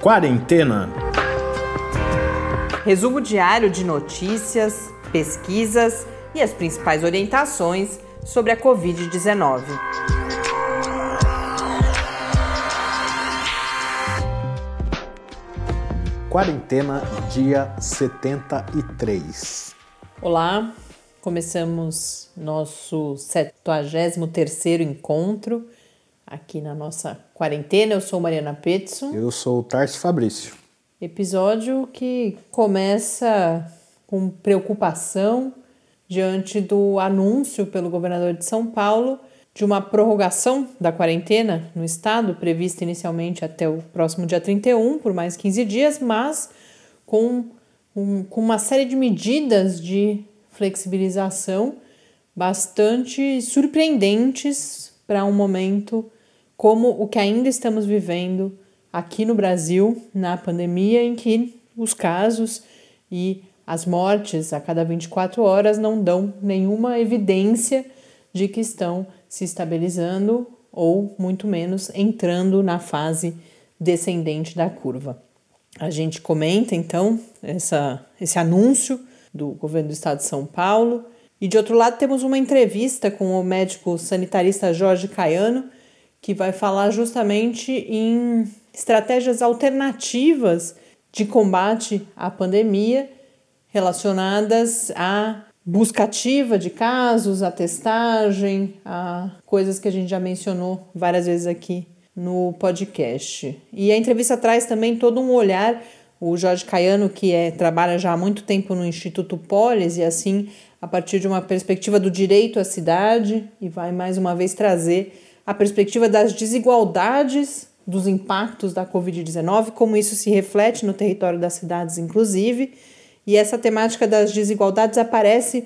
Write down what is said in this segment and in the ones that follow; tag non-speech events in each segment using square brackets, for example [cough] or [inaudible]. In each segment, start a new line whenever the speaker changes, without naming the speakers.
Quarentena.
Resumo diário de notícias, pesquisas e as principais orientações sobre a Covid-19.
Quarentena, dia 73.
Olá, começamos nosso 73º encontro aqui na nossa quarentena. Eu sou Mariana Petzo.
Eu sou o Tarso Fabrício.
Episódio que começa com preocupação diante do anúncio pelo governador de São Paulo de uma prorrogação da quarentena no estado, prevista inicialmente até o próximo dia 31, por mais 15 dias, mas com, um, com uma série de medidas de flexibilização bastante surpreendentes para um momento como o que ainda estamos vivendo aqui no Brasil na pandemia, em que os casos e as mortes a cada 24 horas não dão nenhuma evidência de que estão se estabilizando ou, muito menos, entrando na fase descendente da curva. A gente comenta então essa, esse anúncio do governo do estado de São Paulo. E de outro lado, temos uma entrevista com o médico sanitarista Jorge Caiano, que vai falar justamente em estratégias alternativas de combate à pandemia relacionadas à busca ativa de casos, a testagem, a coisas que a gente já mencionou várias vezes aqui no podcast. E a entrevista traz também todo um olhar o Jorge Caiano, que é, trabalha já há muito tempo no Instituto Polis, e assim, a partir de uma perspectiva do direito à cidade, e vai mais uma vez trazer a perspectiva das desigualdades dos impactos da Covid-19, como isso se reflete no território das cidades, inclusive. E essa temática das desigualdades aparece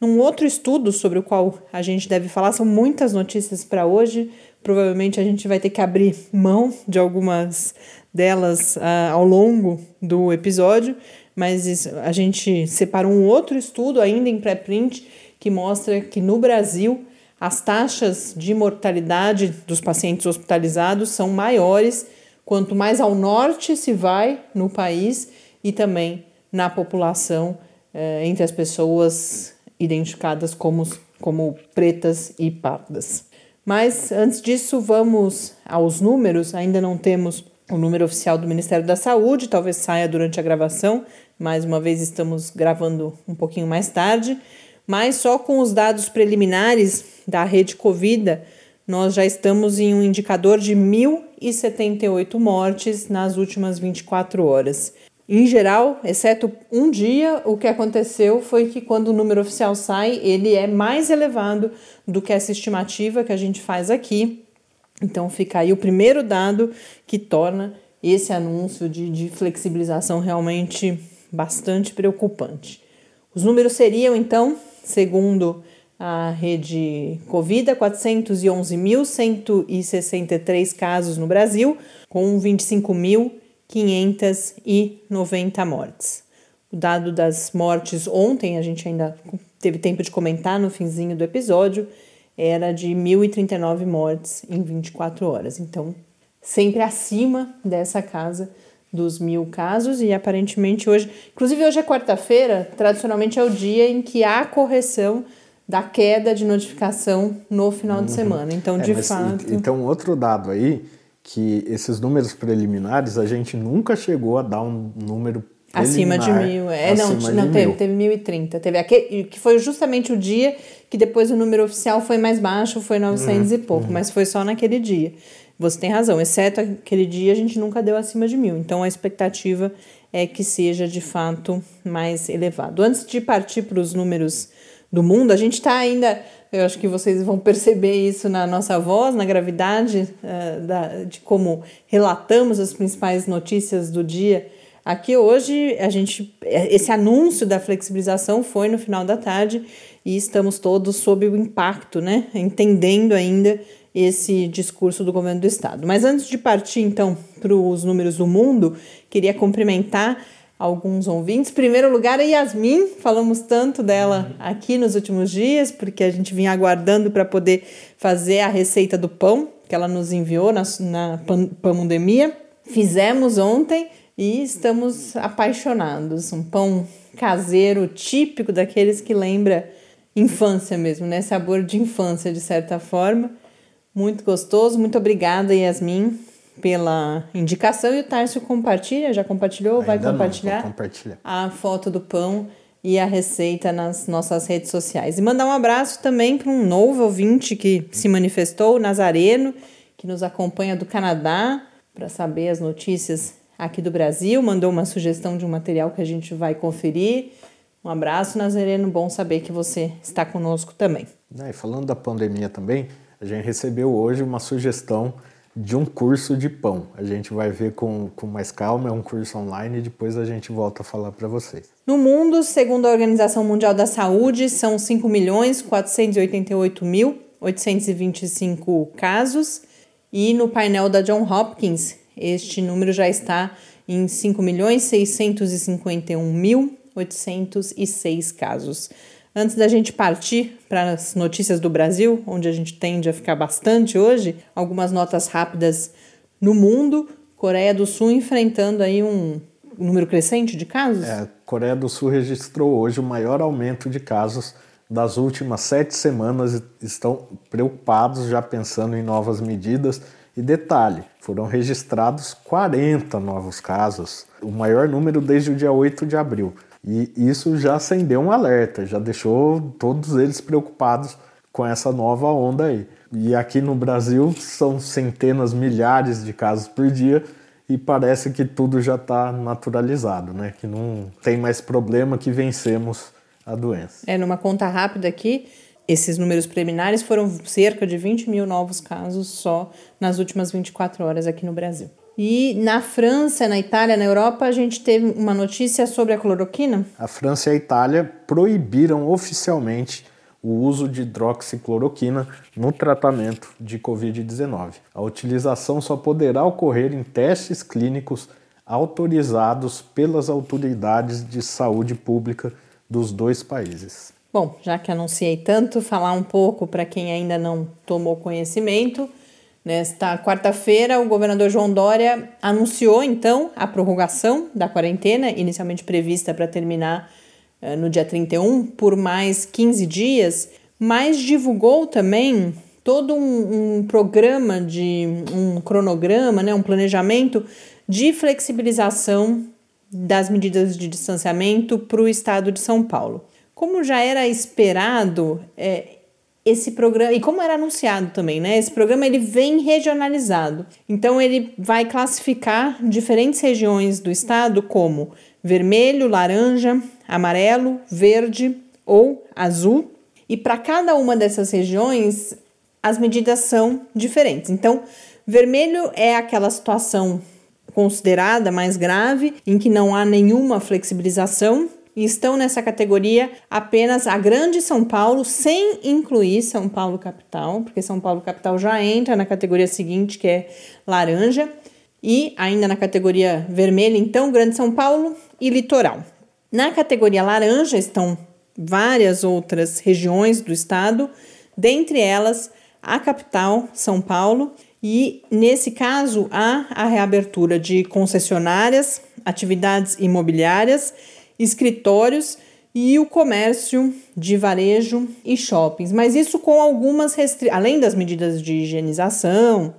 num outro estudo sobre o qual a gente deve falar. São muitas notícias para hoje. Provavelmente a gente vai ter que abrir mão de algumas delas uh, ao longo do episódio, mas isso, a gente separou um outro estudo ainda em pré-print que mostra que no Brasil as taxas de mortalidade dos pacientes hospitalizados são maiores quanto mais ao norte se vai no país e também na população eh, entre as pessoas identificadas como, como pretas e pardas. Mas antes disso, vamos aos números. Ainda não temos o número oficial do Ministério da Saúde, talvez saia durante a gravação. Mais uma vez, estamos gravando um pouquinho mais tarde mas só com os dados preliminares da rede Covid, nós já estamos em um indicador de 1.078 mortes nas últimas 24 horas. Em geral, exceto um dia, o que aconteceu foi que quando o número oficial sai, ele é mais elevado do que essa estimativa que a gente faz aqui. Então fica aí o primeiro dado que torna esse anúncio de, de flexibilização realmente bastante preocupante. Os números seriam então segundo a rede Covid, 411.163 casos no Brasil, com 25.590 mortes. O dado das mortes ontem, a gente ainda teve tempo de comentar no finzinho do episódio, era de 1.039 mortes em 24 horas. Então, sempre acima dessa casa dos mil casos e aparentemente hoje, inclusive hoje é quarta-feira, tradicionalmente é o dia em que há correção da queda de notificação no final uhum. de semana. Então,
é,
de fato.
Então, outro dado aí, que esses números preliminares, a gente nunca chegou a dar um número
Acima de mil. É, não, não teve, mil. teve 1030. Teve aquele, que foi justamente o dia que depois o número oficial foi mais baixo, foi 900 uhum. e pouco, uhum. mas foi só naquele dia. Você tem razão, exceto aquele dia a gente nunca deu acima de mil. Então a expectativa é que seja de fato mais elevado. Antes de partir para os números do mundo, a gente está ainda. Eu acho que vocês vão perceber isso na nossa voz, na gravidade uh, da, de como relatamos as principais notícias do dia. Aqui hoje a gente esse anúncio da flexibilização foi no final da tarde e estamos todos sob o impacto, né? Entendendo ainda esse discurso do governo do estado. Mas antes de partir então para os números do mundo, queria cumprimentar alguns ouvintes. Primeiro lugar, a Yasmin, falamos tanto dela aqui nos últimos dias, porque a gente vinha aguardando para poder fazer a receita do pão que ela nos enviou na, na pandemia. fizemos ontem e estamos apaixonados. Um pão caseiro típico daqueles que lembra infância mesmo, né? Sabor de infância de certa forma. Muito gostoso. Muito obrigada, Yasmin, pela indicação. E o Tárcio compartilha, já compartilhou?
Ainda
vai
não,
compartilhar
vou compartilhar
a foto do pão e a receita nas nossas redes sociais. E mandar um abraço também para um novo ouvinte que se manifestou, o Nazareno, que nos acompanha do Canadá para saber as notícias aqui do Brasil, mandou uma sugestão de um material que a gente vai conferir. Um abraço, Nazareno, bom saber que você está conosco também.
É, e falando da pandemia também, a gente recebeu hoje uma sugestão de um curso de pão. A gente vai ver com, com mais calma, é um curso online e depois a gente volta a falar para vocês.
No mundo, segundo a Organização Mundial da Saúde, são 5.488.825 casos e no painel da John Hopkins, este número já está em 5.651.806 casos. Antes da gente partir para as notícias do Brasil, onde a gente tende a ficar bastante hoje, algumas notas rápidas no mundo. Coreia do Sul enfrentando aí um número crescente de casos?
É, Coreia do Sul registrou hoje o maior aumento de casos das últimas sete semanas estão preocupados já pensando em novas medidas. E detalhe, foram registrados 40 novos casos, o maior número desde o dia 8 de abril. E isso já acendeu um alerta, já deixou todos eles preocupados com essa nova onda aí. E aqui no Brasil são centenas, milhares de casos por dia e parece que tudo já está naturalizado, né? Que não tem mais problema que vencemos a doença.
É, numa conta rápida aqui, esses números preliminares foram cerca de 20 mil novos casos só nas últimas 24 horas aqui no Brasil. E na França, na Itália, na Europa, a gente teve uma notícia sobre a cloroquina.
A França e a Itália proibiram oficialmente o uso de hidroxicloroquina no tratamento de Covid-19. A utilização só poderá ocorrer em testes clínicos autorizados pelas autoridades de saúde pública dos dois países.
Bom, já que anunciei tanto, falar um pouco para quem ainda não tomou conhecimento. Nesta quarta-feira, o governador João Dória anunciou então a prorrogação da quarentena, inicialmente prevista para terminar uh, no dia 31, por mais 15 dias, mas divulgou também todo um, um programa de um cronograma, né, um planejamento de flexibilização das medidas de distanciamento para o estado de São Paulo. Como já era esperado, é, esse programa, e como era anunciado também, né? Esse programa ele vem regionalizado. Então ele vai classificar diferentes regiões do estado como vermelho, laranja, amarelo, verde ou azul. E para cada uma dessas regiões, as medidas são diferentes. Então, vermelho é aquela situação considerada mais grave, em que não há nenhuma flexibilização, e estão nessa categoria apenas a Grande São Paulo, sem incluir São Paulo Capital, porque São Paulo Capital já entra na categoria seguinte, que é laranja, e ainda na categoria vermelha, então, Grande São Paulo e Litoral. Na categoria laranja estão várias outras regiões do estado, dentre elas a capital, São Paulo, e nesse caso há a reabertura de concessionárias, atividades imobiliárias escritórios e o comércio de varejo e shoppings, mas isso com algumas restrições, além das medidas de higienização,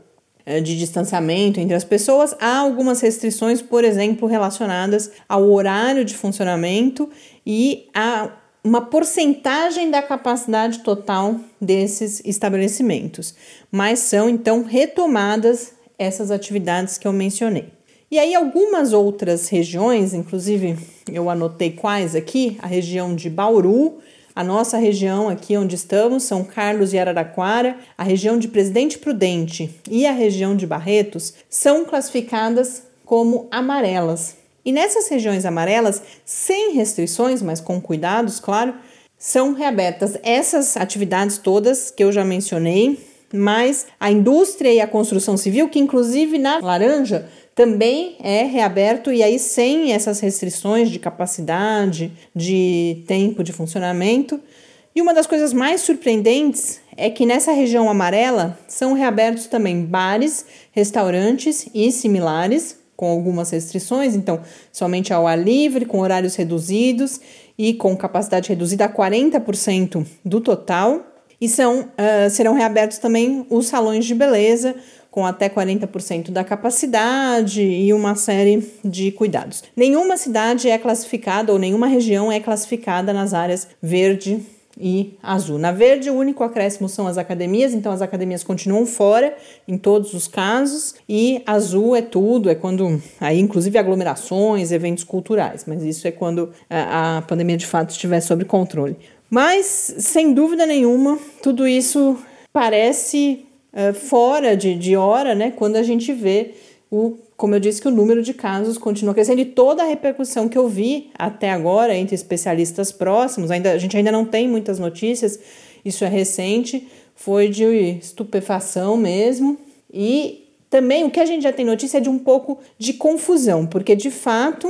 eh, de distanciamento entre as pessoas, há algumas restrições, por exemplo, relacionadas ao horário de funcionamento e a uma porcentagem da capacidade total desses estabelecimentos, mas são então retomadas essas atividades que eu mencionei. E aí, algumas outras regiões, inclusive eu anotei quais aqui: a região de Bauru, a nossa região aqui onde estamos, São Carlos e Araraquara, a região de Presidente Prudente e a região de Barretos, são classificadas como amarelas. E nessas regiões amarelas, sem restrições, mas com cuidados, claro, são reabertas essas atividades todas que eu já mencionei, mas a indústria e a construção civil, que inclusive na laranja também é reaberto e aí sem essas restrições de capacidade, de tempo de funcionamento. E uma das coisas mais surpreendentes é que nessa região amarela são reabertos também bares, restaurantes e similares, com algumas restrições, então somente ao ar livre, com horários reduzidos e com capacidade reduzida a 40% do total. E são, uh, serão reabertos também os salões de beleza, com até 40% da capacidade e uma série de cuidados. Nenhuma cidade é classificada ou nenhuma região é classificada nas áreas verde, e azul. Na verde, o único acréscimo são as academias, então as academias continuam fora em todos os casos, e azul é tudo, é quando aí inclusive aglomerações, eventos culturais, mas isso é quando a, a pandemia de fato estiver sob controle. Mas, sem dúvida nenhuma, tudo isso parece uh, fora de, de hora, né? Quando a gente vê o como eu disse, que o número de casos continua crescendo e toda a repercussão que eu vi até agora entre especialistas próximos, ainda, a gente ainda não tem muitas notícias, isso é recente, foi de estupefação mesmo. E também o que a gente já tem notícia é de um pouco de confusão, porque de fato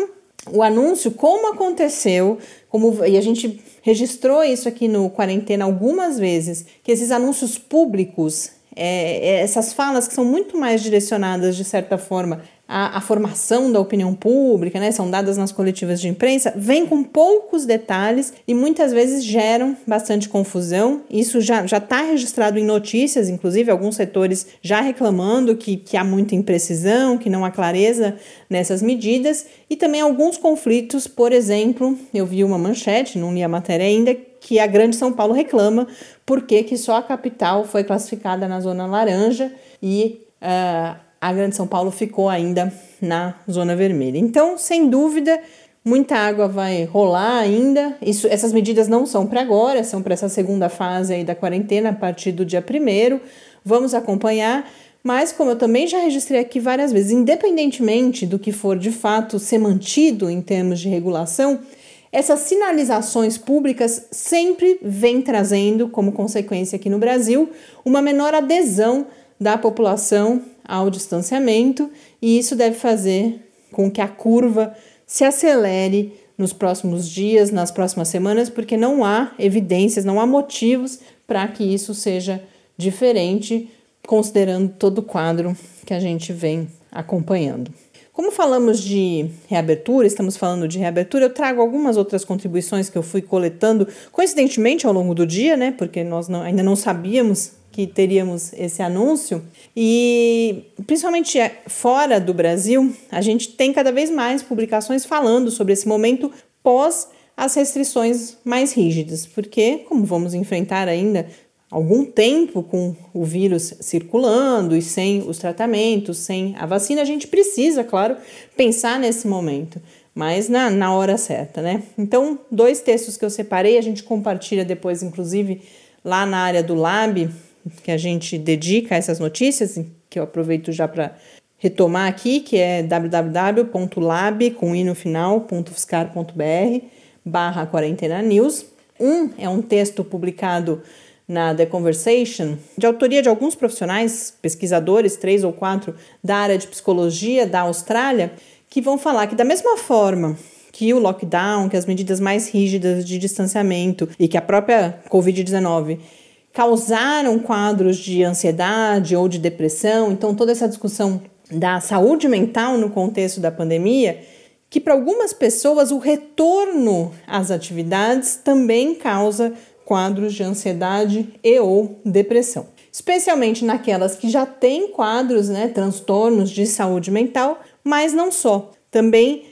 o anúncio, como aconteceu, como e a gente registrou isso aqui no quarentena algumas vezes, que esses anúncios públicos é, é essas falas que são muito mais direcionadas, de certa forma, a, a, formação da opinião pública, né, são dadas nas coletivas de imprensa, vem com poucos detalhes e muitas vezes geram bastante confusão. Isso já está registrado em notícias, inclusive, alguns setores já reclamando que, que há muita imprecisão, que não há clareza nessas medidas, e também alguns conflitos, por exemplo, eu vi uma manchete, não li a matéria ainda, que a Grande São Paulo reclama porque que só a capital foi classificada na zona laranja e uh, a Grande São Paulo ficou ainda na zona vermelha. Então, sem dúvida, muita água vai rolar ainda. Isso, essas medidas não são para agora, são para essa segunda fase aí da quarentena a partir do dia primeiro. Vamos acompanhar. Mas, como eu também já registrei aqui várias vezes, independentemente do que for de fato ser mantido em termos de regulação, essas sinalizações públicas sempre vêm trazendo, como consequência aqui no Brasil, uma menor adesão da população ao distanciamento, e isso deve fazer com que a curva se acelere nos próximos dias, nas próximas semanas, porque não há evidências, não há motivos para que isso seja diferente, considerando todo o quadro que a gente vem acompanhando. Como falamos de reabertura, estamos falando de reabertura, eu trago algumas outras contribuições que eu fui coletando, coincidentemente ao longo do dia, né? Porque nós não, ainda não sabíamos que teríamos esse anúncio. E principalmente é, fora do Brasil, a gente tem cada vez mais publicações falando sobre esse momento pós as restrições mais rígidas, porque como vamos enfrentar ainda algum tempo com o vírus circulando e sem os tratamentos, sem a vacina, a gente precisa, claro, pensar nesse momento, mas na, na hora certa, né? Então, dois textos que eu separei, a gente compartilha depois, inclusive, lá na área do Lab, que a gente dedica a essas notícias, que eu aproveito já para retomar aqui, que é www.lab, com i no final, barra quarentena news. Um é um texto publicado na The Conversation, de autoria de alguns profissionais, pesquisadores, três ou quatro, da área de psicologia da Austrália, que vão falar que, da mesma forma que o lockdown, que as medidas mais rígidas de distanciamento e que a própria Covid-19 causaram quadros de ansiedade ou de depressão. Então, toda essa discussão da saúde mental no contexto da pandemia, que para algumas pessoas o retorno às atividades também causa quadros de ansiedade e ou depressão. Especialmente naquelas que já têm quadros, né, transtornos de saúde mental, mas não só. Também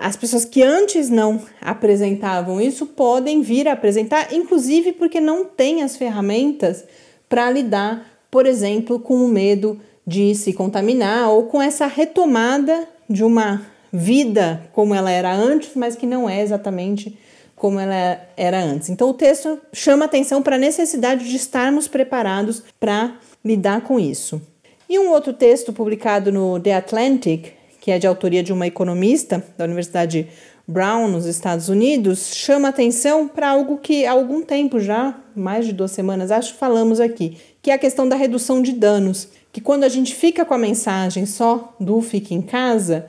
as pessoas que antes não apresentavam isso podem vir a apresentar, inclusive porque não têm as ferramentas para lidar, por exemplo, com o medo de se contaminar ou com essa retomada de uma vida como ela era antes, mas que não é exatamente como ela era antes. Então o texto chama atenção para a necessidade de estarmos preparados para lidar com isso. E um outro texto publicado no The Atlantic que é de autoria de uma economista da Universidade Brown, nos Estados Unidos, chama atenção para algo que há algum tempo já, mais de duas semanas, acho falamos aqui, que é a questão da redução de danos. Que quando a gente fica com a mensagem só do fique em casa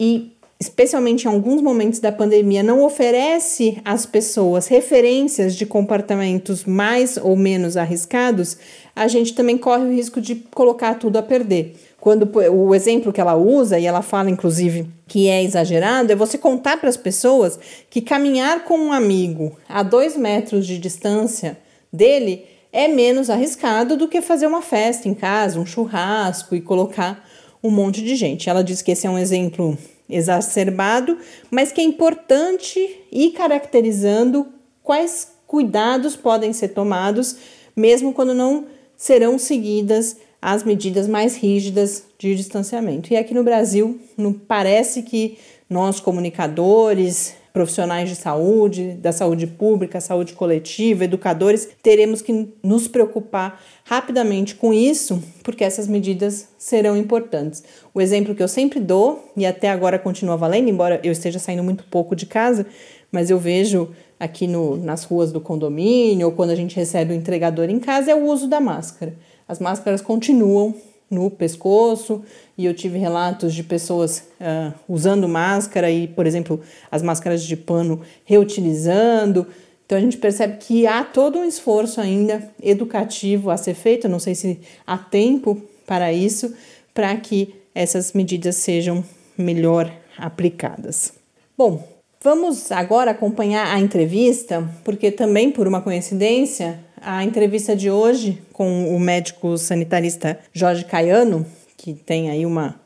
e especialmente em alguns momentos da pandemia, não oferece às pessoas referências de comportamentos mais ou menos arriscados, a gente também corre o risco de colocar tudo a perder. Quando o exemplo que ela usa, e ela fala inclusive que é exagerado, é você contar para as pessoas que caminhar com um amigo a dois metros de distância dele é menos arriscado do que fazer uma festa em casa, um churrasco e colocar um monte de gente. Ela diz que esse é um exemplo exacerbado, mas que é importante ir caracterizando quais cuidados podem ser tomados, mesmo quando não serão seguidas as medidas mais rígidas de distanciamento. E aqui no Brasil, não parece que nós comunicadores, profissionais de saúde, da saúde pública, saúde coletiva, educadores, teremos que nos preocupar rapidamente com isso, porque essas medidas serão importantes. O exemplo que eu sempre dou, e até agora continua valendo, embora eu esteja saindo muito pouco de casa, mas eu vejo aqui no, nas ruas do condomínio ou quando a gente recebe o entregador em casa, é o uso da máscara. As máscaras continuam no pescoço, e eu tive relatos de pessoas uh, usando máscara e, por exemplo, as máscaras de pano reutilizando. Então a gente percebe que há todo um esforço ainda educativo a ser feito, não sei se há tempo para isso, para que essas medidas sejam melhor aplicadas. Bom, vamos agora acompanhar a entrevista, porque também por uma coincidência a entrevista de hoje com o médico sanitarista Jorge Caiano, que tem aí uma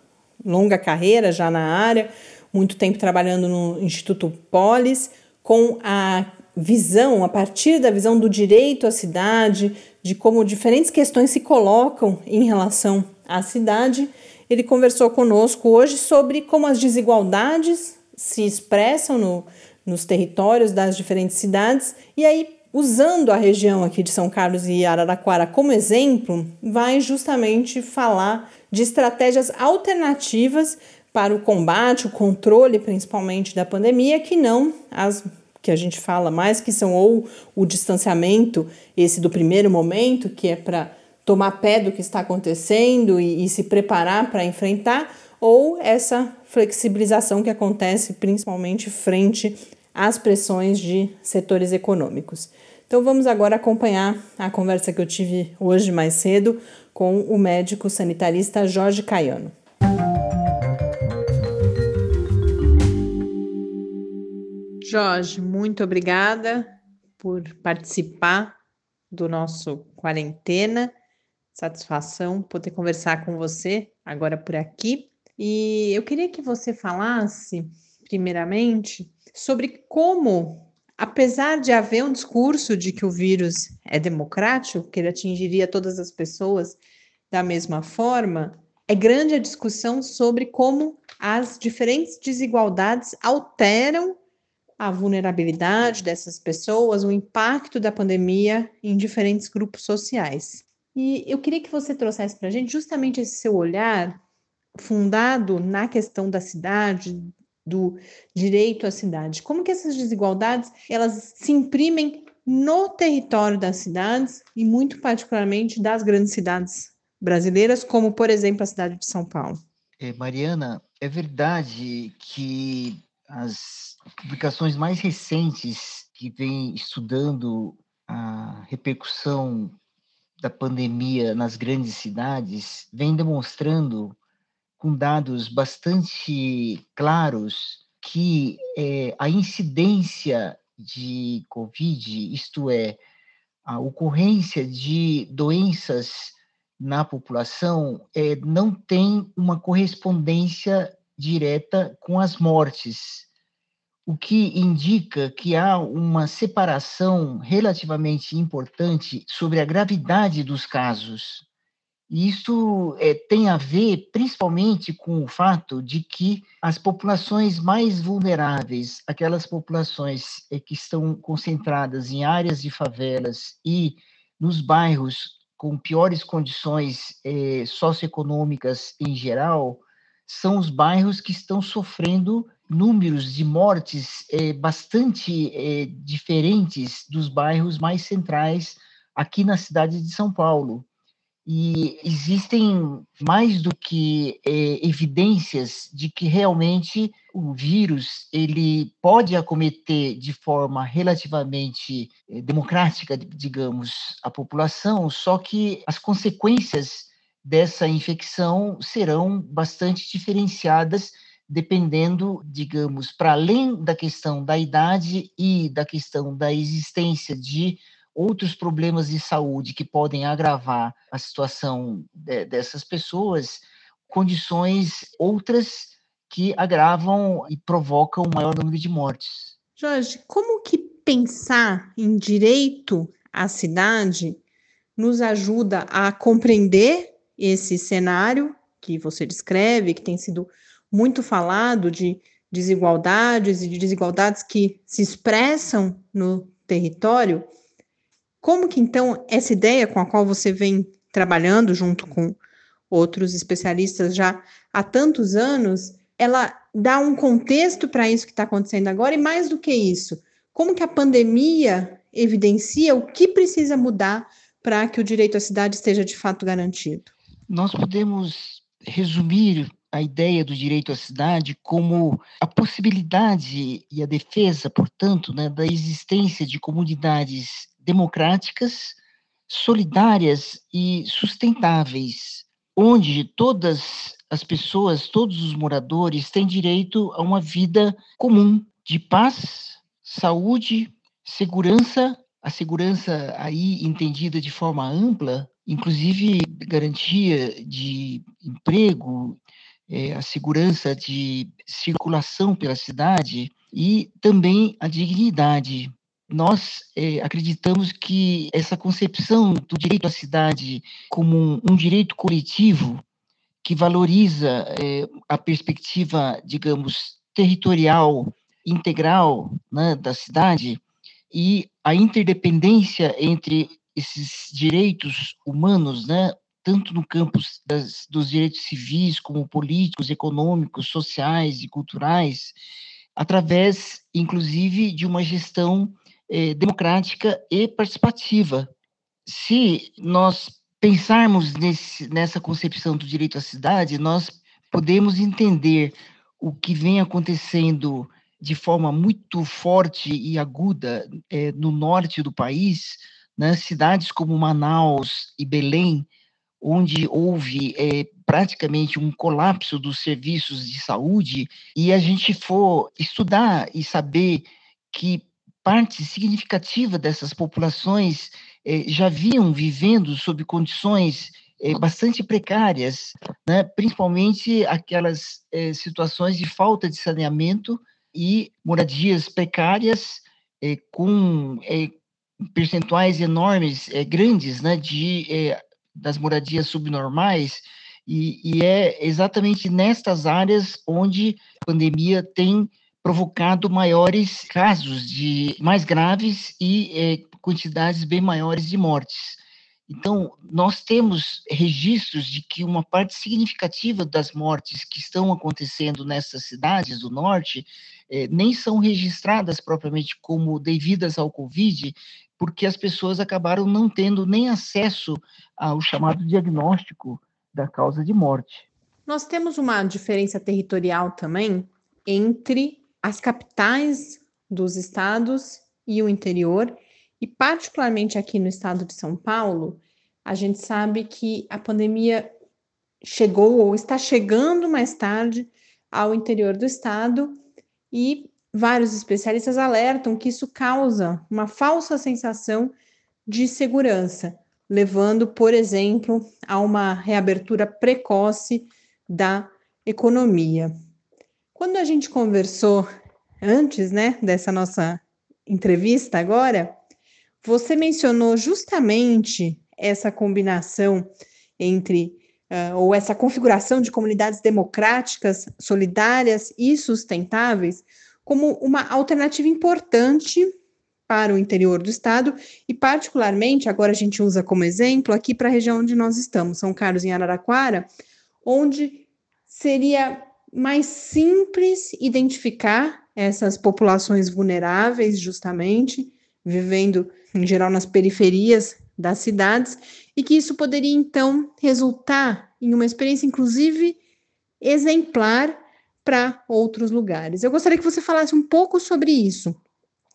longa carreira já na área, muito tempo trabalhando no Instituto Polis, com a visão, a partir da visão do direito à cidade, de como diferentes questões se colocam em relação à cidade. Ele conversou conosco hoje sobre como as desigualdades se expressam no, nos territórios das diferentes cidades e aí usando a região aqui de São Carlos e Araraquara como exemplo, vai justamente falar de estratégias alternativas para o combate, o controle principalmente da pandemia, que não as que a gente fala mais, que são ou o distanciamento, esse do primeiro momento, que é para tomar pé do que está acontecendo e, e se preparar para enfrentar, ou essa flexibilização que acontece principalmente frente às pressões de setores econômicos. Então vamos agora acompanhar a conversa que eu tive hoje mais cedo com o médico sanitarista Jorge Caiano. Jorge, muito obrigada por participar do nosso quarentena. Satisfação poder conversar com você agora por aqui. E eu queria que você falasse, primeiramente, sobre como apesar de haver um discurso de que o vírus é democrático, que ele atingiria todas as pessoas da mesma forma, é grande a discussão sobre como as diferentes desigualdades alteram a vulnerabilidade dessas pessoas, o impacto da pandemia em diferentes grupos sociais. E eu queria que você trouxesse para a gente justamente esse seu olhar fundado na questão da cidade, do direito à cidade. Como que essas desigualdades elas se imprimem no território das cidades e muito particularmente das grandes cidades brasileiras, como por exemplo a cidade de São Paulo.
É, Mariana, é verdade que as publicações mais recentes que vêm estudando a repercussão da pandemia nas grandes cidades vêm demonstrando com dados bastante claros que é, a incidência de Covid, isto é, a ocorrência de doenças na população, é, não tem uma correspondência direta com as mortes, o que indica que há uma separação relativamente importante sobre a gravidade dos casos. Isso é, tem a ver principalmente com o fato de que as populações mais vulneráveis, aquelas populações é, que estão concentradas em áreas de favelas e nos bairros com piores condições é, socioeconômicas em geral, são os bairros que estão sofrendo números de mortes bastante diferentes dos bairros mais centrais aqui na cidade de São Paulo. E existem mais do que é, evidências de que realmente o vírus ele pode acometer de forma relativamente é, democrática, digamos, a população, só que as consequências dessa infecção serão bastante diferenciadas dependendo, digamos, para além da questão da idade e da questão da existência de outros problemas de saúde que podem agravar a situação de, dessas pessoas, condições outras que agravam e provocam o maior número de mortes.
Jorge, como que pensar em direito à cidade nos ajuda a compreender esse cenário que você descreve, que tem sido muito falado de desigualdades e de desigualdades que se expressam no território como que então essa ideia com a qual você vem trabalhando junto com outros especialistas já há tantos anos, ela dá um contexto para isso que está acontecendo agora e mais do que isso, como que a pandemia evidencia o que precisa mudar para que o direito à cidade esteja de fato garantido?
Nós podemos resumir a ideia do direito à cidade como a possibilidade e a defesa, portanto, né, da existência de comunidades democráticas, solidárias e sustentáveis, onde todas as pessoas, todos os moradores têm direito a uma vida comum, de paz, saúde, segurança, a segurança aí entendida de forma ampla, inclusive garantia de emprego, é, a segurança de circulação pela cidade e também a dignidade nós é, acreditamos que essa concepção do direito à cidade como um, um direito coletivo que valoriza é, a perspectiva, digamos, territorial integral né, da cidade e a interdependência entre esses direitos humanos, né, tanto no campo das, dos direitos civis como políticos, econômicos, sociais e culturais, através, inclusive, de uma gestão eh, democrática e participativa. Se nós pensarmos nesse, nessa concepção do direito à cidade, nós podemos entender o que vem acontecendo de forma muito forte e aguda eh, no norte do país, né, cidades como Manaus e Belém, onde houve é, praticamente um colapso dos serviços de saúde, e a gente for estudar e saber que parte significativa dessas populações eh, já vinham vivendo sob condições eh, bastante precárias, né? principalmente aquelas eh, situações de falta de saneamento e moradias precárias com percentuais enormes, grandes, né, de das moradias subnormais, e, e é exatamente nestas áreas onde a pandemia tem provocado maiores casos de mais graves e é, quantidades bem maiores de mortes. Então, nós temos registros de que uma parte significativa das mortes que estão acontecendo nessas cidades do norte é, nem são registradas propriamente como devidas ao Covid, porque as pessoas acabaram não tendo nem acesso ao chamado diagnóstico da causa de morte.
Nós temos uma diferença territorial também entre as capitais dos estados e o interior, e particularmente aqui no estado de São Paulo, a gente sabe que a pandemia chegou ou está chegando mais tarde ao interior do estado e vários especialistas alertam que isso causa uma falsa sensação de segurança, levando, por exemplo, a uma reabertura precoce da economia. Quando a gente conversou antes, né, dessa nossa entrevista agora, você mencionou justamente essa combinação entre uh, ou essa configuração de comunidades democráticas, solidárias e sustentáveis como uma alternativa importante para o interior do estado e particularmente agora a gente usa como exemplo aqui para a região onde nós estamos, São Carlos em Araraquara, onde seria mais simples identificar essas populações vulneráveis, justamente, vivendo em geral nas periferias das cidades,
e que isso poderia então resultar em uma experiência, inclusive, exemplar para outros lugares. Eu gostaria que você falasse um pouco sobre isso.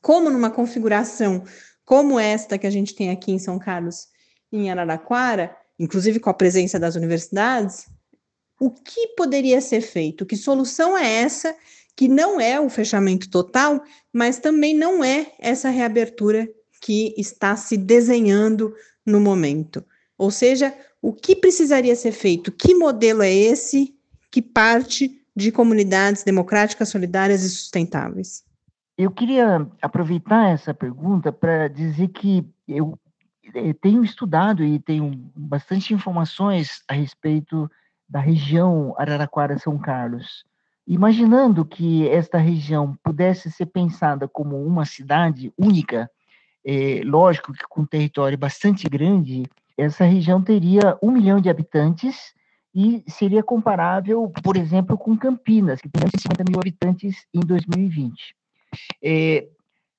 Como numa configuração como esta que a gente tem aqui em São Carlos, em Araraquara, inclusive com a presença das universidades, o que poderia ser feito? Que solução é essa que não é o fechamento total, mas também não é essa reabertura que está se desenhando no momento? Ou seja, o que precisaria ser feito? Que modelo é esse que parte de comunidades democráticas, solidárias e sustentáveis?
Eu queria aproveitar essa pergunta para dizer que eu eh, tenho estudado e tenho bastante informações a respeito da região Araraquara-São Carlos. Imaginando que esta região pudesse ser pensada como uma cidade única, é, lógico que com um território bastante grande, essa região teria um milhão de habitantes e seria comparável, por exemplo, com Campinas, que tem 50 mil habitantes em 2020. É,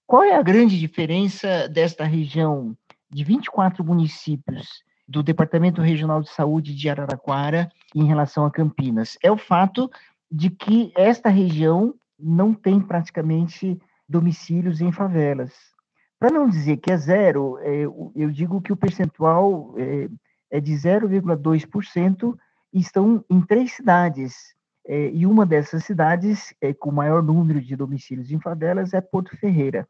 qual é a grande diferença desta região de 24 municípios do Departamento Regional de Saúde de Araraquara em relação a Campinas? É o fato de que esta região não tem praticamente domicílios em favelas. Para não dizer que é zero, é, eu digo que o percentual é, é de 0,2% e estão em três cidades. É, e uma dessas cidades, com maior número de domicílios em favelas, é Porto Ferreira.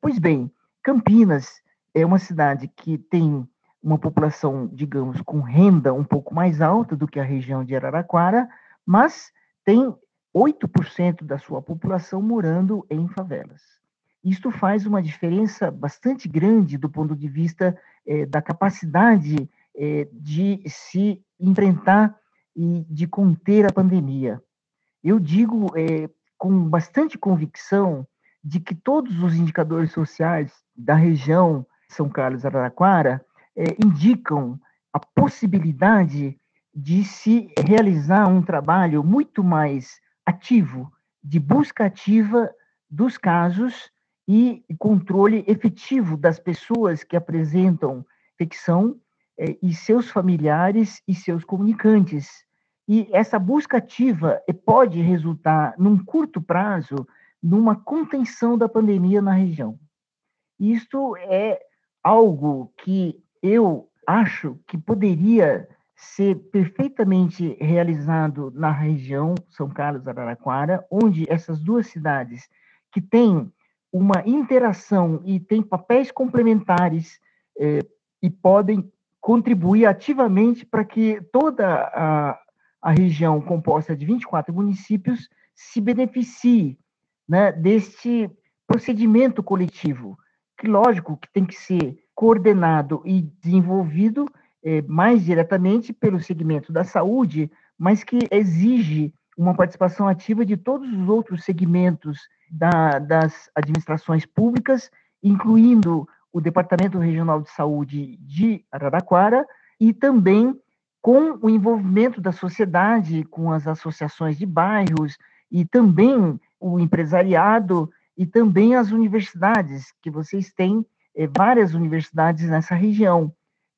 Pois bem, Campinas é uma cidade que tem uma população, digamos, com renda um pouco mais alta do que a região de Araraquara, mas tem 8% da sua população morando em favelas. Isto faz uma diferença bastante grande do ponto de vista é, da capacidade é, de se enfrentar e de conter a pandemia. Eu digo é, com bastante convicção de que todos os indicadores sociais da região São Carlos Araraquara é, indicam a possibilidade de se realizar um trabalho muito mais ativo, de busca ativa dos casos e controle efetivo das pessoas que apresentam infecção é, e seus familiares e seus comunicantes. E essa busca ativa eh, pode resultar, num curto prazo, numa contenção da pandemia na região. Isto é algo que eu acho que poderia ser perfeitamente realizado na região São Carlos Araraquara, onde essas duas cidades que têm uma interação e têm papéis complementares eh, e podem contribuir ativamente para que toda a, a região composta de 24 municípios se beneficie né, deste procedimento coletivo, que lógico que tem que ser coordenado e desenvolvido eh, mais diretamente pelo segmento da saúde, mas que exige uma participação ativa de todos os outros segmentos da, das administrações públicas, incluindo o Departamento Regional de Saúde de Araraquara e também com o envolvimento da sociedade, com as associações de bairros e também o empresariado e também as universidades, que vocês têm é, várias universidades nessa região.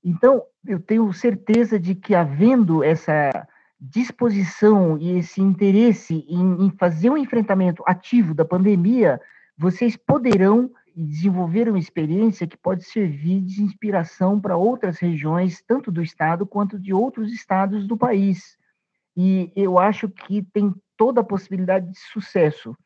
Então, eu tenho certeza de que, havendo essa disposição e esse interesse em, em fazer um enfrentamento ativo da pandemia, vocês poderão desenvolver uma experiência que pode servir de inspiração para outras regiões, tanto do estado quanto de outros estados do país. E eu acho que tem toda a possibilidade de sucesso.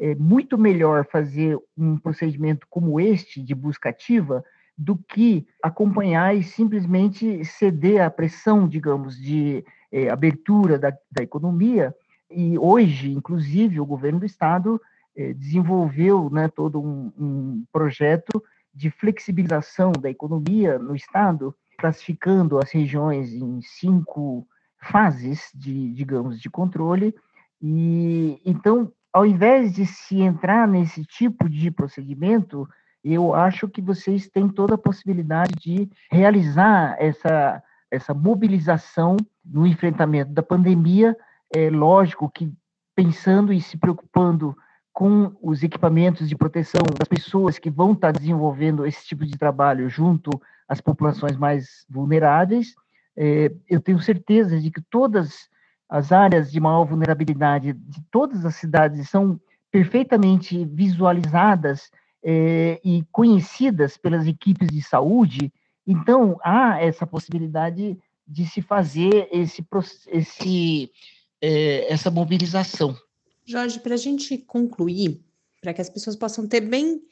É muito melhor fazer um procedimento como este, de busca ativa, do que acompanhar e simplesmente ceder à pressão, digamos, de é, abertura da, da economia. E hoje, inclusive, o governo do estado eh, desenvolveu né, todo um, um projeto de flexibilização da economia no Estado, classificando as regiões em cinco fases de, digamos, de controle. E então, ao invés de se entrar nesse tipo de procedimento, eu acho que vocês têm toda a possibilidade de realizar essa, essa mobilização no enfrentamento da pandemia. É lógico que pensando e se preocupando com os equipamentos de proteção das pessoas que vão estar desenvolvendo esse tipo de trabalho junto as populações mais vulneráveis. É, eu tenho certeza de que todas as áreas de maior vulnerabilidade de todas as cidades são perfeitamente visualizadas é, e conhecidas pelas equipes de saúde, então há essa possibilidade de se fazer esse, esse, é, essa mobilização.
Jorge, para a gente concluir, para que as pessoas possam ter bem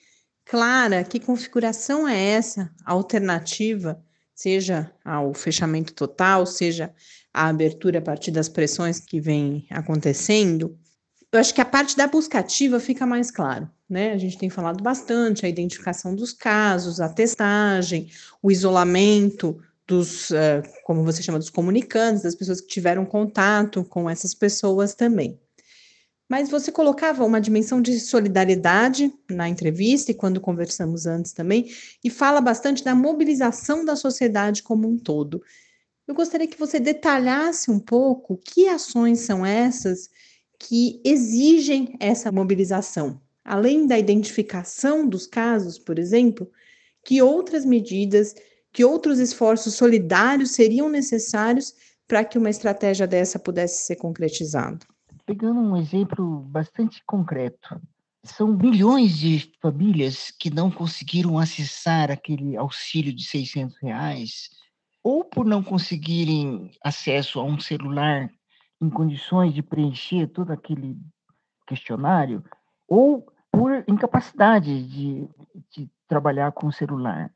clara que configuração é essa alternativa, seja ao fechamento total, seja a abertura a partir das pressões que vem acontecendo, eu acho que a parte da busca ativa fica mais claro, né? A gente tem falado bastante a identificação dos casos, a testagem, o isolamento dos, uh, como você chama, dos comunicantes, das pessoas que tiveram contato com essas pessoas também. Mas você colocava uma dimensão de solidariedade na entrevista e quando conversamos antes também, e fala bastante da mobilização da sociedade como um todo. Eu gostaria que você detalhasse um pouco que ações são essas que exigem essa mobilização. Além da identificação dos casos, por exemplo, que outras medidas, que outros esforços solidários seriam necessários para que uma estratégia dessa pudesse ser concretizada?
Pegando um exemplo bastante concreto, são milhões de famílias que não conseguiram acessar aquele auxílio de 600 reais, ou por não conseguirem acesso a um celular em condições de preencher todo aquele questionário, ou por incapacidade de, de trabalhar com o celular.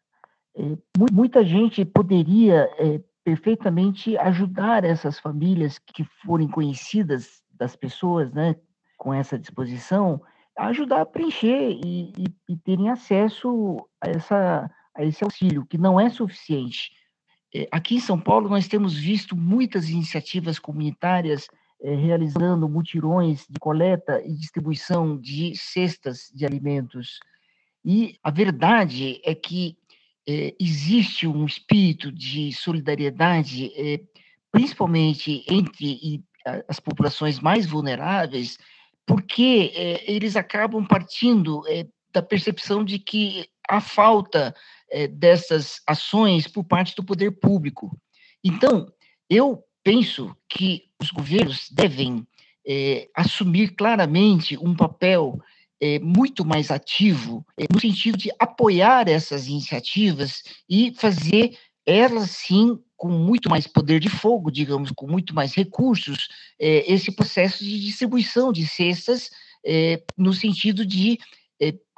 É, muita gente poderia é, perfeitamente ajudar essas famílias que forem conhecidas das pessoas, né, com essa disposição, ajudar a preencher e, e, e terem acesso a, essa, a esse auxílio, que não é suficiente aqui em São Paulo, nós temos visto muitas iniciativas comunitárias é, realizando mutirões de coleta e distribuição de cestas de alimentos. E a verdade é que é, existe um espírito de solidariedade, é, principalmente entre as populações mais vulneráveis, porque é, eles acabam partindo é, da percepção de que há falta é, dessas ações por parte do poder público. Então, eu penso que os governos devem é, assumir claramente um papel é, muito mais ativo, no sentido de apoiar essas iniciativas e fazer elas, sim, com muito mais poder de fogo, digamos, com muito mais recursos, esse processo de distribuição de cestas, no sentido de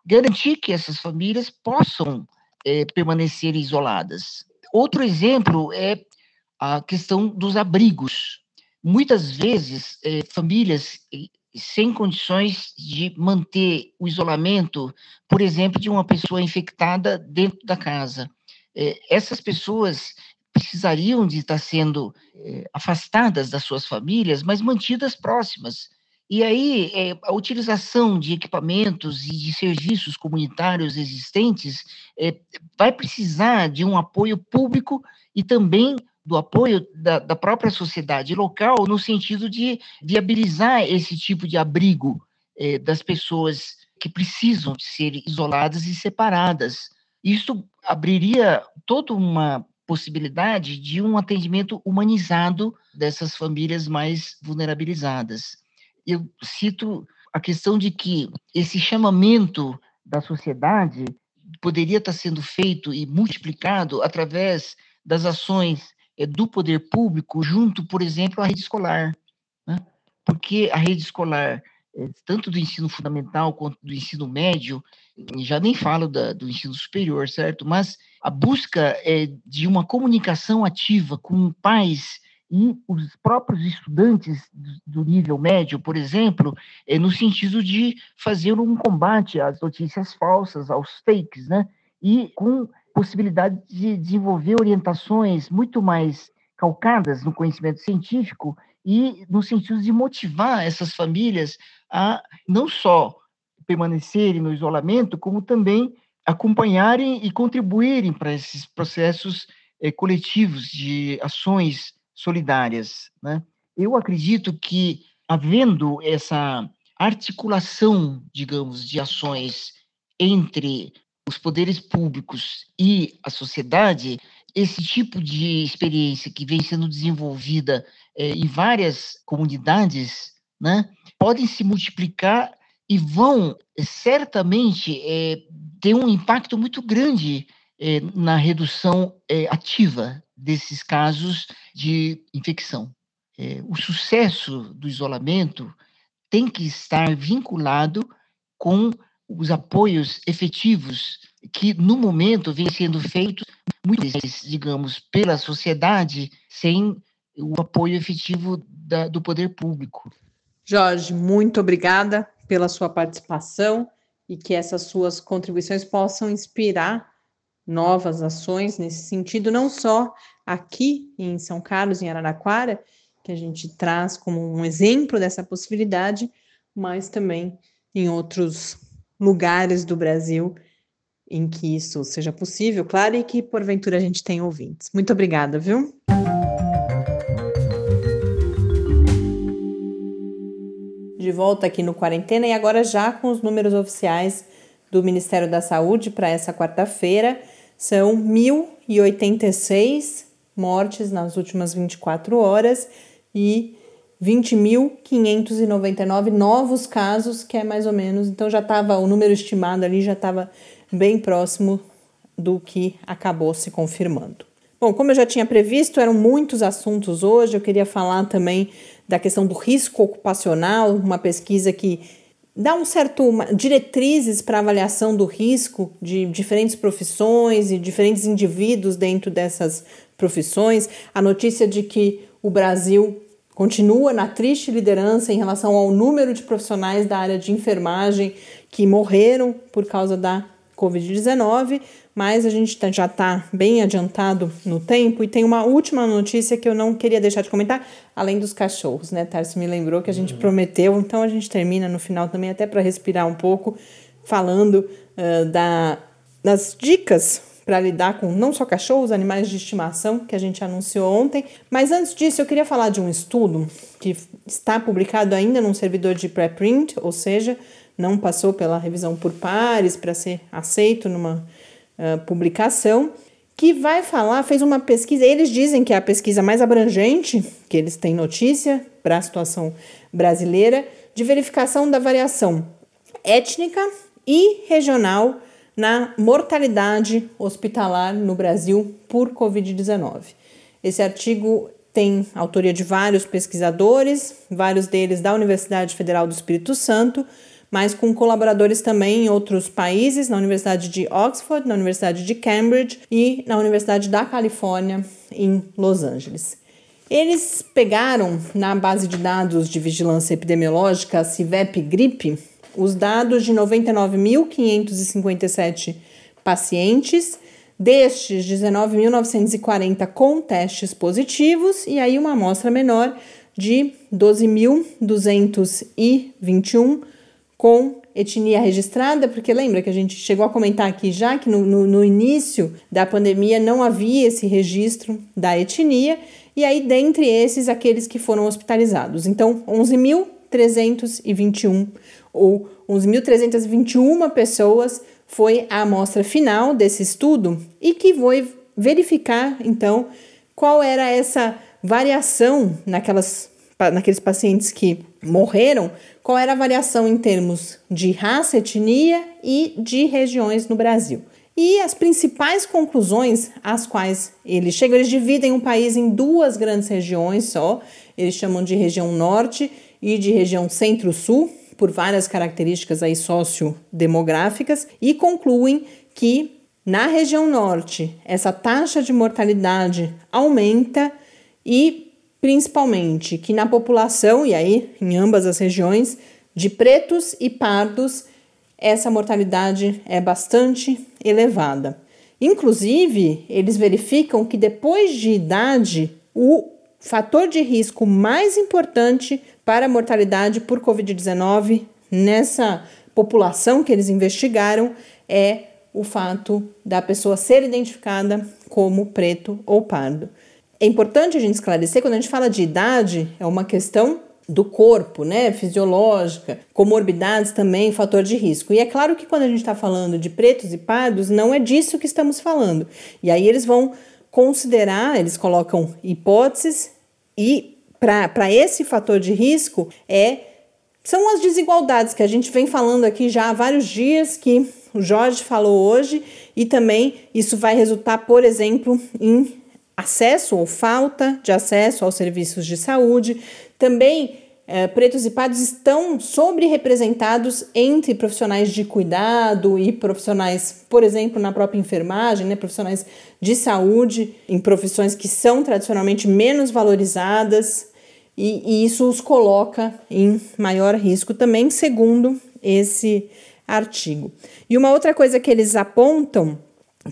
garantir que essas famílias possam é, isoladas. Outro exemplo é a questão dos abrigos. Muitas vezes, é, famílias sem condições de manter o isolamento, por exemplo, de uma pessoa infectada dentro da casa. É, essas pessoas precisariam de estar sendo é, afastadas das suas famílias, mas mantidas próximas. E aí, é, a utilização de equipamentos e de serviços comunitários existentes é, vai precisar de um apoio público e também do apoio da, da, própria sociedade local, no sentido de viabilizar esse tipo de abrigo é, das pessoas que precisam de ser isoladas e separadas. Isso abriria toda uma possibilidade de um atendimento humanizado dessas famílias mais vulnerabilizadas eu cito a questão de que esse chamamento da sociedade poderia estar sendo feito e multiplicado através das ações é, do poder público junto, por exemplo, à rede escolar, né? porque a rede escolar, é, tanto do ensino fundamental quanto do ensino médio, já nem falo da, do ensino superior, certo? Mas a busca é, de uma comunicação ativa com pais e os próprios estudantes do nível médio, por exemplo, é no sentido de fazer um combate às notícias falsas, aos fakes, né? E com possibilidade de desenvolver orientações muito mais calcadas no conhecimento científico e no sentido de motivar essas famílias a não só permanecerem no isolamento, como também acompanharem e contribuírem para esses processos é, coletivos de ações solidárias. Né? Eu acredito que, havendo essa articulação, digamos, de ações entre os poderes públicos e a sociedade, esse tipo de experiência que vem sendo desenvolvida é, em várias comunidades, né, podem se multiplicar e vão certamente é, ter um impacto muito grande é, na redução ativa desses casos de infecção. o sucesso do isolamento tem que estar vinculado com os apoios efetivos que, no momento, vêm sendo feitos, muitas vezes, digamos, pela sociedade, sem o apoio efetivo da, do poder público.
Jorge, muito obrigada pela sua participação e que essas suas contribuições possam inspirar novas ações nesse sentido, não só aqui em São Carlos, em Araraquara, que a gente traz como um exemplo dessa possibilidade, mas também em outros lugares do Brasil em que isso seja possível, claro, e que porventura a gente tenha ouvintes. Muito obrigada, viu? De volta aqui no Quarentena e agora já com os números oficiais do Ministério da Saúde para essa quarta-feira. São 1.086 mortes nas últimas 24 horas e 20.599 novos casos, que é mais ou menos, então já estava, o número estimado ali já estava bem próximo do que acabou se confirmando. Bom, como eu já tinha previsto, eram muitos assuntos hoje. Eu queria falar também da questão do risco ocupacional, uma pesquisa que dá um certo uma, diretrizes para avaliação do risco de diferentes profissões e diferentes indivíduos dentro dessas profissões. A notícia de que o Brasil continua na triste liderança em relação ao número de profissionais da área de enfermagem que morreram por causa da Covid-19, mas a gente tá, já está bem adiantado no tempo e tem uma última notícia que eu não queria deixar de comentar, além dos cachorros, né? Tarso me lembrou que a gente uhum. prometeu, então a gente termina no final também, até para respirar um pouco, falando uh, da, das dicas para lidar com não só cachorros, animais de estimação, que a gente anunciou ontem. Mas antes disso, eu queria falar de um estudo que está publicado ainda num servidor de preprint, ou seja, não passou pela revisão por pares para ser aceito numa uh, publicação, que vai falar, fez uma pesquisa, eles dizem que é a pesquisa mais abrangente que eles têm notícia para a situação brasileira, de verificação da variação étnica e regional na mortalidade hospitalar no Brasil por Covid-19. Esse artigo tem autoria de vários pesquisadores, vários deles da Universidade Federal do Espírito Santo, mas com colaboradores também em outros países, na Universidade de Oxford, na Universidade de Cambridge e na Universidade da Califórnia, em Los Angeles. Eles pegaram na base de dados de vigilância epidemiológica, a CIVEP-GRIP, os dados de 99.557 pacientes, destes 19.940 com testes positivos e aí uma amostra menor de 12.221 com etnia registrada, porque lembra que a gente chegou a comentar aqui já que no, no, no, início da pandemia não havia esse registro da etnia, e aí dentre esses aqueles que foram hospitalizados. Então, 11.321 ou 11.321 pessoas foi a amostra final desse estudo e que foi verificar então qual era essa variação naquelas, naqueles pacientes que morreram, qual era a variação em termos de raça, etnia e de regiões no Brasil. E as principais conclusões às quais eles chegam, eles dividem o país em duas grandes regiões só, eles chamam de região norte e de região centro-sul, por várias características aí sociodemográficas e concluem que na região norte essa taxa de mortalidade aumenta e principalmente que na população e aí em ambas as regiões de pretos e pardos essa mortalidade é bastante elevada. Inclusive, eles verificam que depois de idade, o fator de risco mais importante para a mortalidade por Covid-19 nessa população que eles investigaram é o fato da pessoa ser identificada como preto ou pardo. É importante a gente esclarecer, quando a gente fala de idade, é uma questão do corpo, né, fisiológica, comorbidades também, fator de risco. E é claro que quando a gente está falando de pretos e pardos, não é disso que estamos falando. E aí eles vão considerar, eles colocam hipóteses e para esse fator de risco é são as desigualdades que a gente vem falando aqui já há vários dias que o Jorge falou hoje e também isso vai resultar, por exemplo, em acesso ou falta de acesso aos serviços de saúde. Também é, pretos e pardos estão sobre-representados entre profissionais de cuidado e profissionais, por exemplo, na própria enfermagem, né, profissionais de saúde, em profissões que são tradicionalmente menos valorizadas, e, e isso os coloca em maior risco também, segundo esse artigo. E uma outra coisa que eles apontam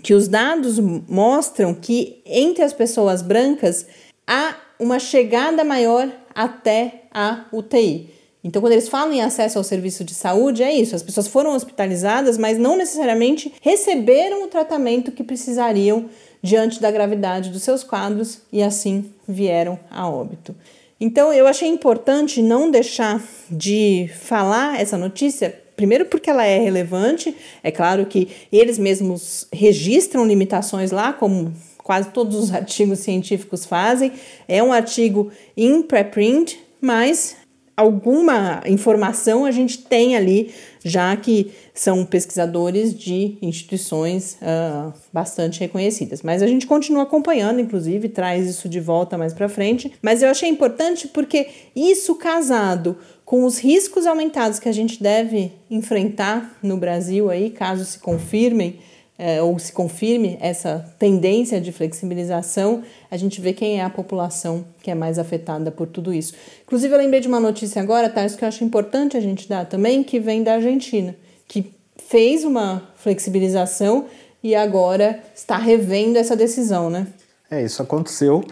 que os dados mostram que entre as pessoas brancas há uma chegada maior até a UTI. Então, quando eles falam em acesso ao serviço de saúde, é isso: as pessoas foram hospitalizadas, mas não necessariamente receberam o tratamento que precisariam diante da gravidade dos seus quadros e assim vieram a óbito. Então, eu achei importante não deixar de falar essa notícia Primeiro, porque ela é relevante, é claro que eles mesmos registram limitações lá, como quase todos os [laughs] artigos científicos fazem. É um artigo em preprint, mas alguma informação a gente tem ali, já que são pesquisadores de instituições uh, bastante reconhecidas. Mas a gente continua acompanhando, inclusive traz isso de volta mais para frente. Mas eu achei importante porque isso casado com os riscos aumentados que a gente deve enfrentar no Brasil aí, caso se confirmem é, ou se confirme essa tendência de flexibilização, a gente vê quem é a população que é mais afetada por tudo isso. Inclusive, eu lembrei de uma notícia agora, Thais, que eu acho importante a gente dar também, que vem da Argentina, que fez uma flexibilização e agora está revendo essa decisão, né?
É, isso aconteceu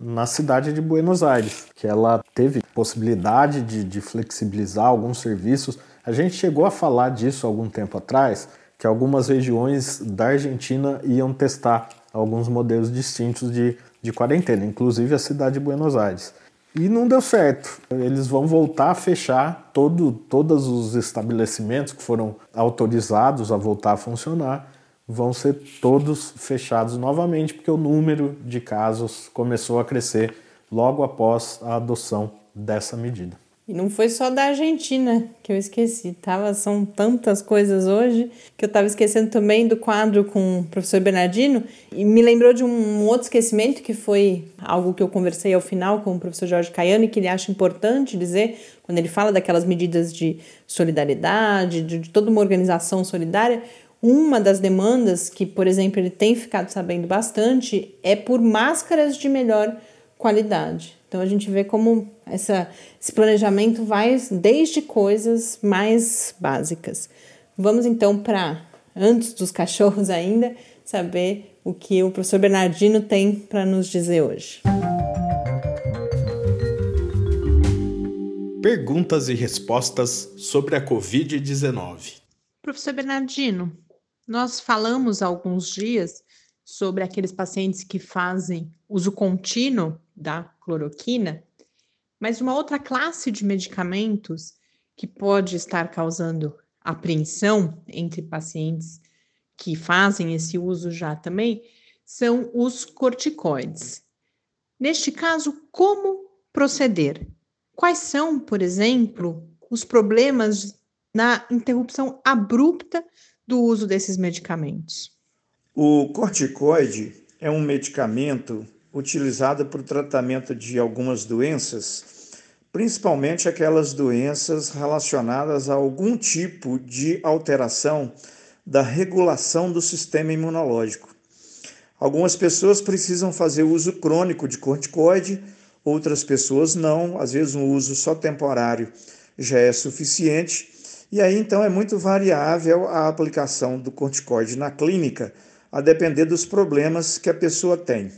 na cidade de Buenos Aires, que ela teve possibilidade de, de, flexibilizar alguns serviços. A gente chegou a falar disso algum tempo atrás, que algumas regiões da Argentina iam testar alguns modelos distintos de, de quarentena, inclusive a cidade de Buenos Aires. E não deu certo. Eles vão voltar a fechar todo, todos os estabelecimentos que foram autorizados a voltar a funcionar vão ser todos fechados novamente, porque o número de casos começou a crescer logo após a adoção dessa medida.
E não foi só da Argentina que eu esqueci, tava, são tantas coisas hoje que eu estava esquecendo também do quadro com o professor Bernardino e me lembrou de um outro esquecimento que foi algo que eu conversei ao final com o professor Jorge Caiano que ele acha importante dizer quando ele fala daquelas medidas de solidariedade, de, de toda uma organização solidária, uma das demandas que, por exemplo, ele tem ficado sabendo bastante é por máscaras de melhor qualidade. Então a gente vê como essa, esse planejamento vai desde coisas mais básicas. Vamos então para, antes dos cachorros ainda, saber o que o professor Bernardino tem para nos dizer hoje.
Perguntas e respostas sobre a Covid-19.
Professor Bernardino, nós falamos há alguns dias sobre aqueles pacientes que fazem uso contínuo da cloroquina, mas uma outra classe de medicamentos que pode estar causando apreensão entre pacientes que fazem esse uso já também são os corticoides. Neste caso, como proceder? Quais são, por exemplo, os problemas na interrupção abrupta do uso desses medicamentos?
O corticoide é um medicamento utilizado para o tratamento de algumas doenças, principalmente aquelas doenças relacionadas a algum tipo de alteração da regulação do sistema imunológico. Algumas pessoas precisam fazer uso crônico de corticoide, outras pessoas não, às vezes um uso só temporário já é suficiente e aí então é muito variável a aplicação do corticoide na clínica, a depender dos problemas que a pessoa tem.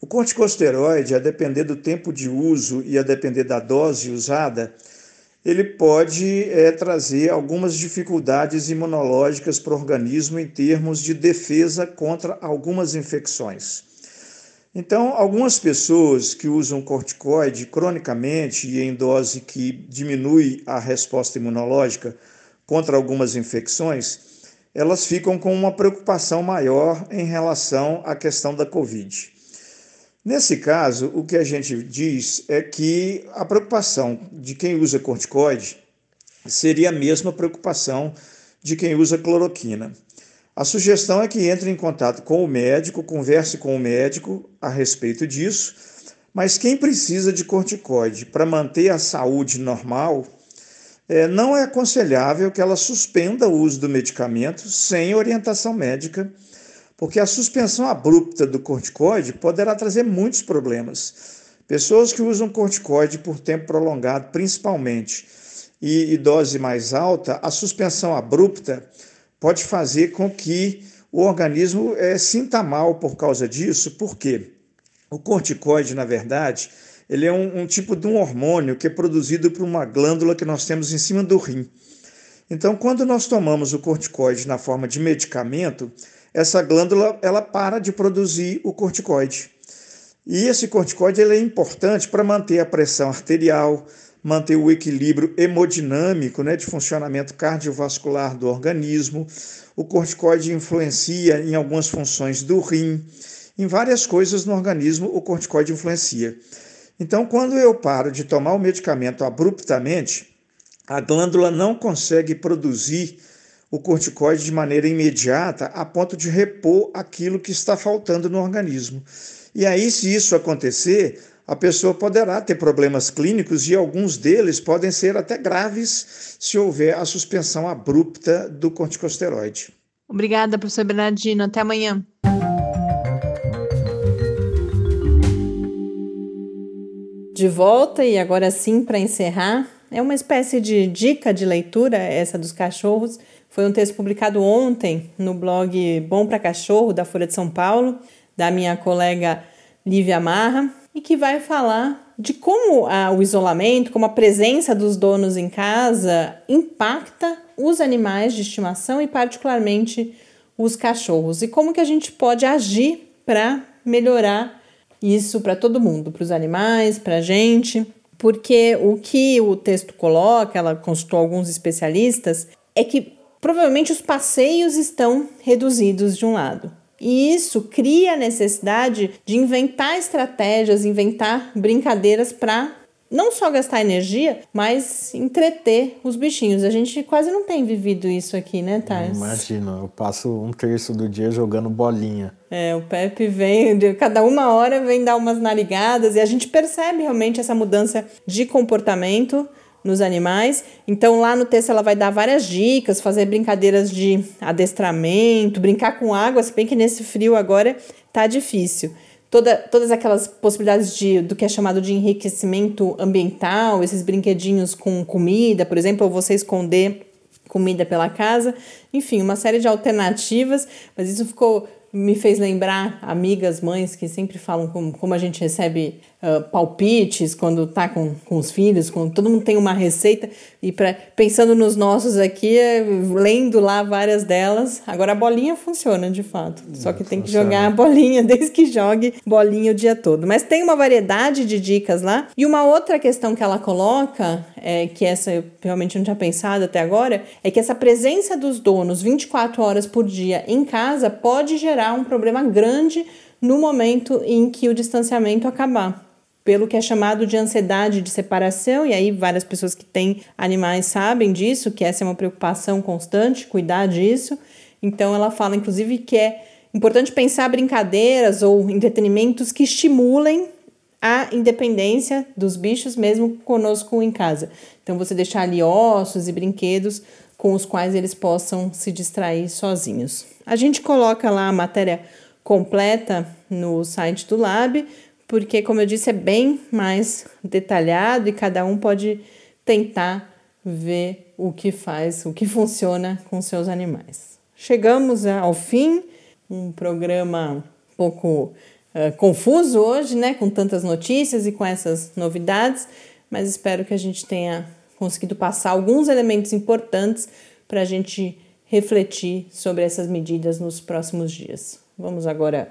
O corticosteroide, a depender do tempo de uso e a depender da dose usada, ele pode é, trazer algumas dificuldades imunológicas para o organismo em termos de defesa contra algumas infecções. Então, algumas pessoas que usam corticoide cronicamente e em dose que diminui a resposta imunológica contra algumas infecções, elas ficam com uma preocupação maior em relação à questão da Covid. Nesse caso, o que a gente diz é que a preocupação de quem usa corticoide seria a mesma preocupação de quem usa cloroquina. A sugestão é que entre em contato com o médico, converse com o médico a respeito disso, mas quem precisa de corticoide para manter a saúde normal, é, não é aconselhável que ela suspenda o uso do medicamento sem orientação médica, porque a suspensão abrupta do corticoide poderá trazer muitos problemas. Pessoas que usam corticoide por tempo prolongado, principalmente, e, e dose mais alta, a suspensão abrupta pode fazer com que o organismo é, sinta mal por causa disso, porque o corticoide, na verdade, ele é um, um tipo de um hormônio que é produzido por uma glândula que nós temos em cima do rim. Então, quando nós tomamos o corticoide na forma de medicamento, essa glândula ela para de produzir o corticoide. E esse corticoide ele é importante para manter a pressão arterial, manter o equilíbrio hemodinâmico né, de funcionamento cardiovascular do organismo. O corticoide influencia em algumas funções do rim, em várias coisas no organismo o corticoide influencia. Então, quando eu paro de tomar o medicamento abruptamente, a glândula não consegue produzir o corticoide de maneira imediata a ponto de repor aquilo que está faltando no organismo. E aí, se isso acontecer, a pessoa poderá ter problemas clínicos e alguns deles podem ser até graves se houver a suspensão abrupta do corticosteroide.
Obrigada, professor Bernardino. Até amanhã.
De volta e agora sim para encerrar, é uma espécie de dica de leitura essa dos cachorros. Foi um texto publicado ontem no blog Bom para Cachorro da Folha de São Paulo, da minha colega Lívia Marra e que vai falar de como a, o isolamento, como a presença dos donos em casa impacta os animais de estimação e particularmente os cachorros e como que a gente pode agir para melhorar isso para todo mundo, para os animais, para a gente, porque o que o texto coloca, ela consultou alguns especialistas, é que provavelmente os passeios estão reduzidos de um lado. E isso cria a necessidade de inventar estratégias, inventar brincadeiras para não só gastar energia, mas entreter os bichinhos. A gente quase não tem vivido isso aqui, né, Thais?
Imagina, eu passo um terço do dia jogando bolinha.
É, o Pepe vem, cada uma hora vem dar umas narigadas e a gente percebe realmente essa mudança de comportamento nos animais. Então, lá no texto, ela vai dar várias dicas, fazer brincadeiras de adestramento, brincar com água, se bem que nesse frio agora tá difícil. Toda, todas aquelas possibilidades de, do que é chamado de enriquecimento ambiental, esses brinquedinhos com comida, por exemplo, ou você esconder comida pela casa, enfim, uma série de alternativas, mas isso ficou me fez lembrar amigas, mães que sempre falam como, como a gente recebe uh, palpites quando tá com, com os filhos, quando todo mundo tem uma receita e pra, pensando nos nossos aqui, é, lendo lá várias delas. Agora a bolinha funciona de fato, só que tem que jogar a bolinha [laughs] desde que jogue bolinha o dia todo. Mas tem uma variedade de dicas lá e uma outra questão que ela coloca, é, que essa eu realmente não tinha pensado até agora, é que essa presença dos donos 24 horas por dia em casa pode gerar um problema grande no momento em que o distanciamento acabar. Pelo que é chamado de ansiedade de separação, e aí várias pessoas que têm animais sabem disso, que essa é uma preocupação constante, cuidar disso. Então ela fala, inclusive, que é importante pensar brincadeiras ou entretenimentos que estimulem a independência dos bichos, mesmo conosco em casa. Então, você deixar ali ossos e brinquedos com os quais eles possam se distrair sozinhos. A gente coloca lá a matéria completa no site do Lab, porque, como eu disse, é bem mais detalhado e cada um pode tentar ver o que faz, o que funciona com seus animais. Chegamos ao fim, um programa um pouco uh, confuso hoje, né, com tantas notícias e com essas novidades, mas espero que a gente tenha conseguido passar alguns elementos importantes para a gente refletir sobre essas medidas nos próximos dias. Vamos agora